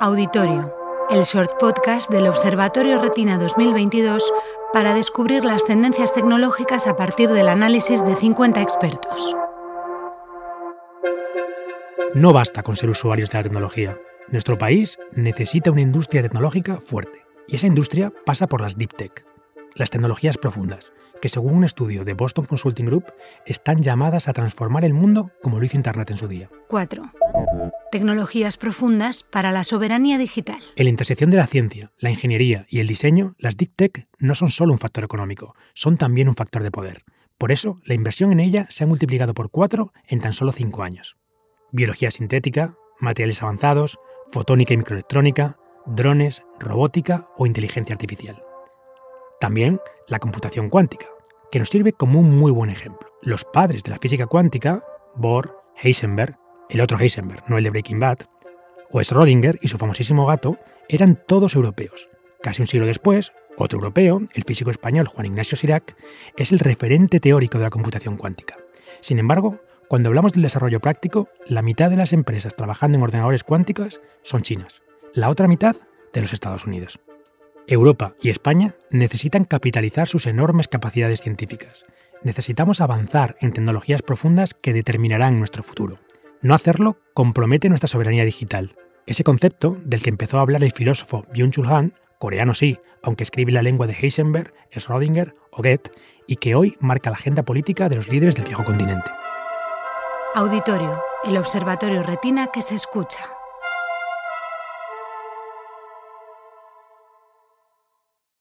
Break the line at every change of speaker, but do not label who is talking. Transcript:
Auditorio, el short podcast del Observatorio Retina 2022 para descubrir las tendencias tecnológicas a partir del análisis de 50 expertos.
No basta con ser usuarios de la tecnología. Nuestro país necesita una industria tecnológica fuerte. Y esa industria pasa por las deep tech, las tecnologías profundas, que según un estudio de Boston Consulting Group están llamadas a transformar el mundo como lo hizo Internet en su día.
4. Tecnologías profundas para la soberanía digital.
En la intersección de la ciencia, la ingeniería y el diseño, las Deep Tech no son solo un factor económico, son también un factor de poder. Por eso, la inversión en ella se ha multiplicado por 4 en tan solo 5 años. Biología sintética, materiales avanzados, fotónica y microelectrónica, drones, robótica o inteligencia artificial. También la computación cuántica, que nos sirve como un muy buen ejemplo. Los padres de la física cuántica, Bohr, Heisenberg, el otro Heisenberg, no el de Breaking Bad, o Schrödinger y su famosísimo gato, eran todos europeos. Casi un siglo después, otro europeo, el físico español Juan Ignacio Sirac, es el referente teórico de la computación cuántica. Sin embargo, cuando hablamos del desarrollo práctico, la mitad de las empresas trabajando en ordenadores cuánticos son chinas, la otra mitad de los Estados Unidos. Europa y España necesitan capitalizar sus enormes capacidades científicas. Necesitamos avanzar en tecnologías profundas que determinarán nuestro futuro. No hacerlo compromete nuestra soberanía digital. Ese concepto del que empezó a hablar el filósofo Byung-Chul Han, coreano sí, aunque escribe la lengua de Heisenberg, Schrödinger o Goethe, y que hoy marca la agenda política de los líderes del viejo continente.
Auditorio, el observatorio retina que se escucha.